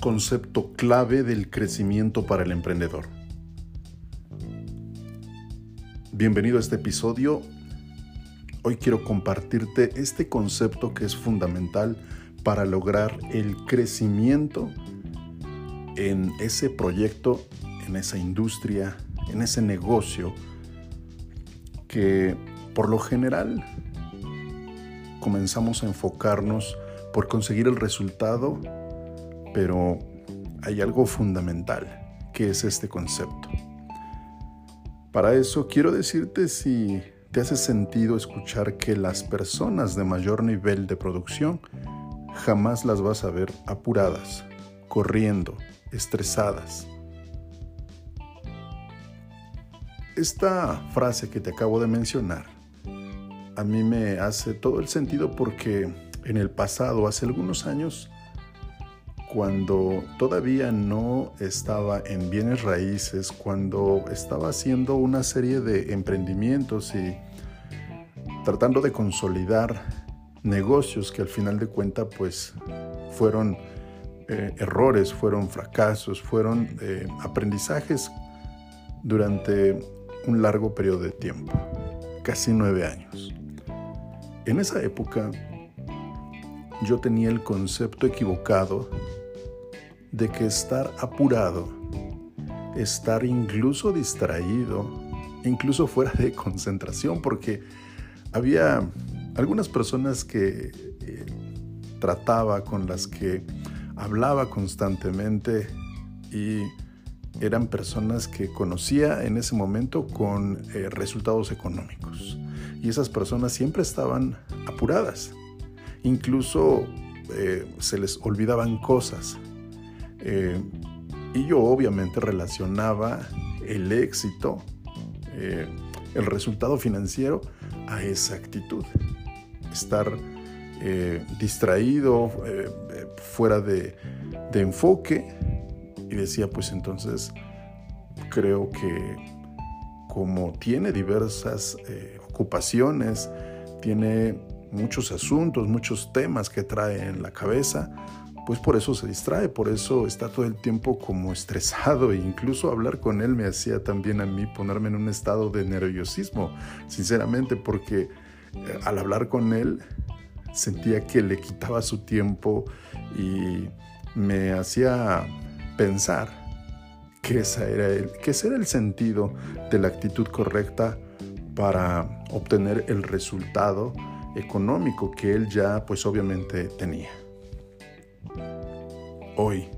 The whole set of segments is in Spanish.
concepto clave del crecimiento para el emprendedor. Bienvenido a este episodio. Hoy quiero compartirte este concepto que es fundamental para lograr el crecimiento en ese proyecto, en esa industria, en ese negocio que por lo general comenzamos a enfocarnos por conseguir el resultado, pero hay algo fundamental, que es este concepto. Para eso quiero decirte si te hace sentido escuchar que las personas de mayor nivel de producción jamás las vas a ver apuradas, corriendo, estresadas. Esta frase que te acabo de mencionar a mí me hace todo el sentido porque en el pasado, hace algunos años, cuando todavía no estaba en bienes raíces, cuando estaba haciendo una serie de emprendimientos y tratando de consolidar negocios que al final de cuentas pues fueron eh, errores, fueron fracasos, fueron eh, aprendizajes durante un largo periodo de tiempo, casi nueve años. En esa época yo tenía el concepto equivocado de que estar apurado, estar incluso distraído, incluso fuera de concentración, porque había algunas personas que eh, trataba, con las que hablaba constantemente y eran personas que conocía en ese momento con eh, resultados económicos. Y esas personas siempre estaban apuradas incluso eh, se les olvidaban cosas. Eh, y yo obviamente relacionaba el éxito, eh, el resultado financiero a esa actitud. Estar distraído, fuera de, enfoque. Y decía, pues entonces creo que como tiene diversas ocupaciones, tiene muchos asuntos, muchos temas que trae en la cabeza, pues por eso se distrae, por eso está todo el tiempo como estresado e incluso hablar con él me hacía también a mí ponerme en un estado de nerviosismo, sinceramente, porque eh, al hablar con él sentía que le quitaba su tiempo y me hacía pensar que, esa era el, que ese era el sentido de la actitud correcta para obtener el resultado económico que él ya pues obviamente tenía. Hoy,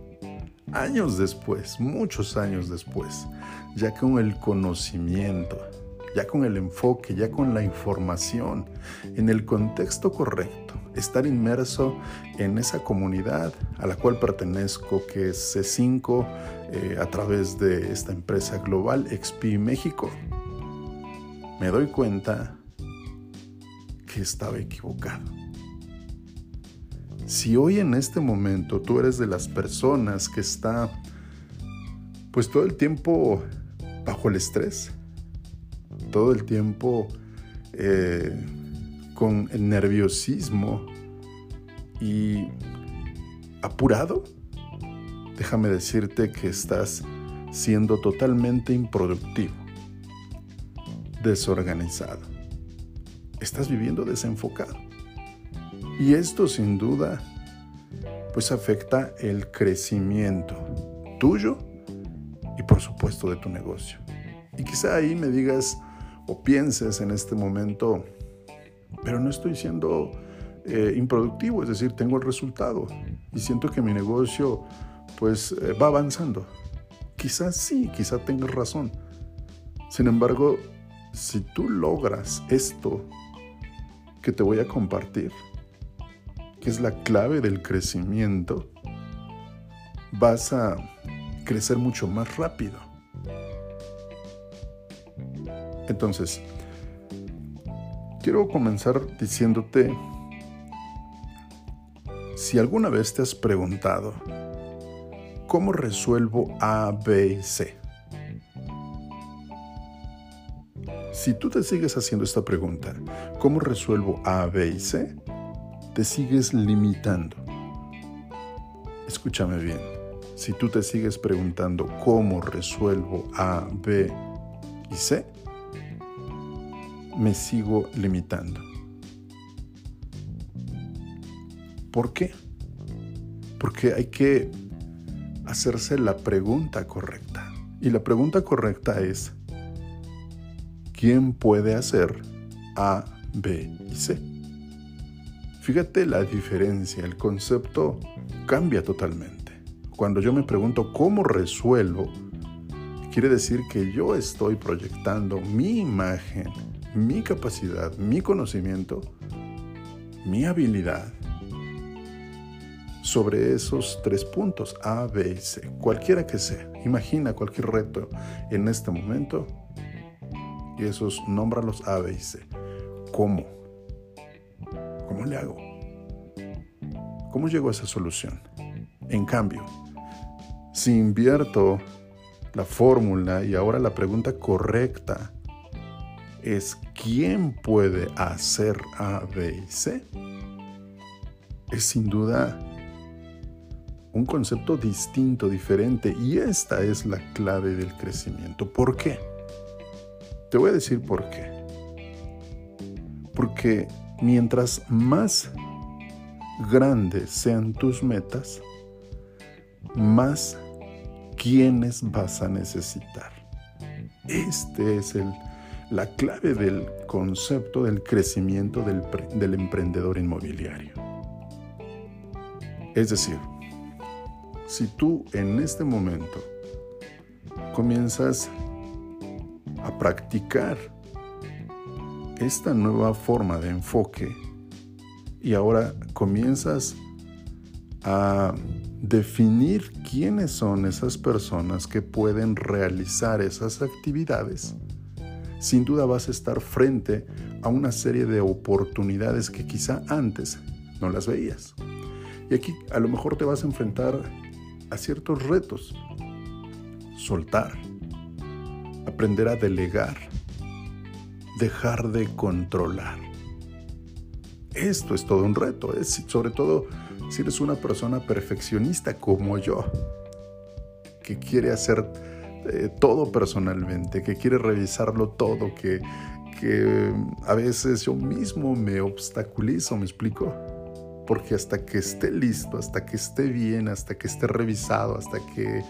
años después, muchos años después, ya con el conocimiento, ya con el enfoque, ya con la información, en el contexto correcto, estar inmerso en esa comunidad a la cual pertenezco, que es C5, eh, a través de esta empresa global XP México, me doy cuenta que estaba equivocado. Si hoy en este momento tú eres de las personas que está pues todo el tiempo bajo el estrés, todo el tiempo eh, con el nerviosismo y apurado, déjame decirte que estás siendo totalmente improductivo, desorganizado estás viviendo desenfocado. Y esto sin duda pues afecta el crecimiento tuyo y por supuesto de tu negocio. Y quizá ahí me digas o pienses en este momento, pero no estoy siendo eh, improductivo, es decir, tengo el resultado y siento que mi negocio pues eh, va avanzando. Quizás sí, quizá tengas razón. Sin embargo, si tú logras esto que te voy a compartir, que es la clave del crecimiento, vas a crecer mucho más rápido. Entonces, quiero comenzar diciéndote, si alguna vez te has preguntado, ¿cómo resuelvo A, B y C? Si tú te sigues haciendo esta pregunta, ¿cómo resuelvo A, B y C? Te sigues limitando. Escúchame bien, si tú te sigues preguntando cómo resuelvo A, B y C, me sigo limitando. ¿Por qué? Porque hay que hacerse la pregunta correcta. Y la pregunta correcta es, ¿quién puede hacer A, B y C? Fíjate la diferencia, el concepto cambia totalmente. Cuando yo me pregunto cómo resuelvo, quiere decir que yo estoy proyectando mi imagen, mi capacidad, mi conocimiento, mi habilidad sobre esos tres puntos, A, B y C, cualquiera que sea. Imagina cualquier reto en este momento y esos nómbralos A, B y C. ¿Cómo? ¿Cómo le hago? ¿Cómo llego a esa solución? En cambio, si invierto la fórmula y ahora la pregunta correcta es ¿quién puede hacer A, B y C? Es sin duda un concepto distinto, diferente, y esta es la clave del crecimiento. ¿Por qué? Te voy a decir por qué. Porque mientras más grandes sean tus metas, más quiénes vas a necesitar. Este es la clave del concepto del crecimiento del emprendedor inmobiliario. Es decir, si tú en este momento comienzas a practicar esta nueva forma de enfoque y ahora comienzas a definir quiénes son esas personas que pueden realizar esas actividades, sin duda vas a estar frente a una serie de oportunidades que quizá antes no las veías. Y aquí a lo mejor te vas a enfrentar a ciertos retos. Soltar, aprender a delegar, dejar de controlar. Esto es todo un reto, es sobre todo si eres una persona perfeccionista como yo, que quiere hacer eh, todo personalmente, que quiere revisarlo todo, que, que a veces yo mismo me obstaculizo, me explico porque hasta que esté listo, hasta que esté bien, hasta que esté revisado, hasta que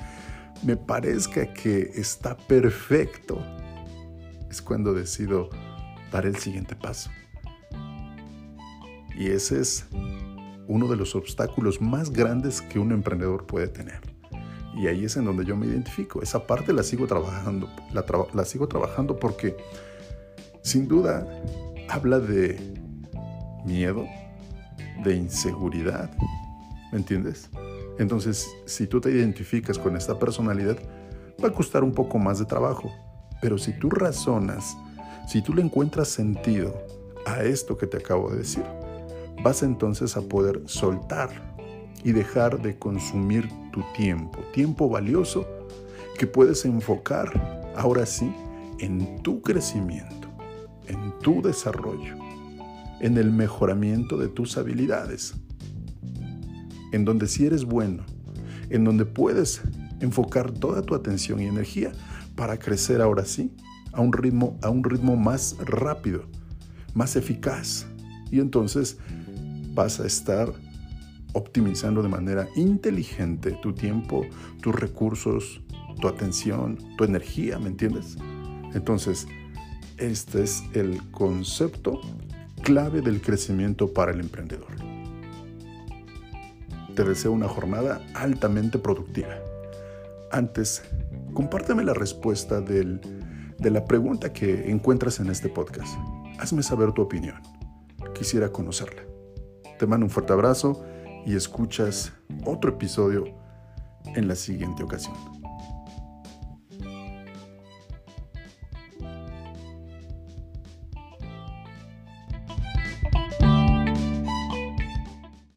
me parezca que está perfecto, es cuando decido dar el siguiente paso. Y ese es uno de los obstáculos más grandes que un emprendedor puede tener. Y ahí es en donde yo me identifico. Esa parte la sigo trabajando, la, la sigo trabajando porque sin duda habla de miedo, de inseguridad. ¿Me entiendes? Entonces, si tú te identificas con esta personalidad, va a costar un poco más de trabajo. Pero si tú razonas, si tú le encuentras sentido a esto que te acabo de decir, vas entonces a poder soltar y dejar de consumir tu tiempo, tiempo valioso que puedes enfocar ahora sí en tu crecimiento, en tu desarrollo en el mejoramiento de tus habilidades, en donde si eres bueno, en donde puedes enfocar toda tu atención y energía para crecer ahora sí a un ritmo, a un ritmo más rápido, más eficaz. Y entonces vas a estar optimizando de manera inteligente tu tiempo, tus recursos, tu atención, tu energía, ¿me entiendes? Entonces, este es el concepto clave del crecimiento para el emprendedor. Te deseo una jornada altamente productiva. Antes, compárteme la respuesta de la pregunta que encuentras en este podcast. Hazme saber tu opinión. Quisiera conocerla. Te mando un fuerte abrazo y escuchas otro episodio en la siguiente ocasión.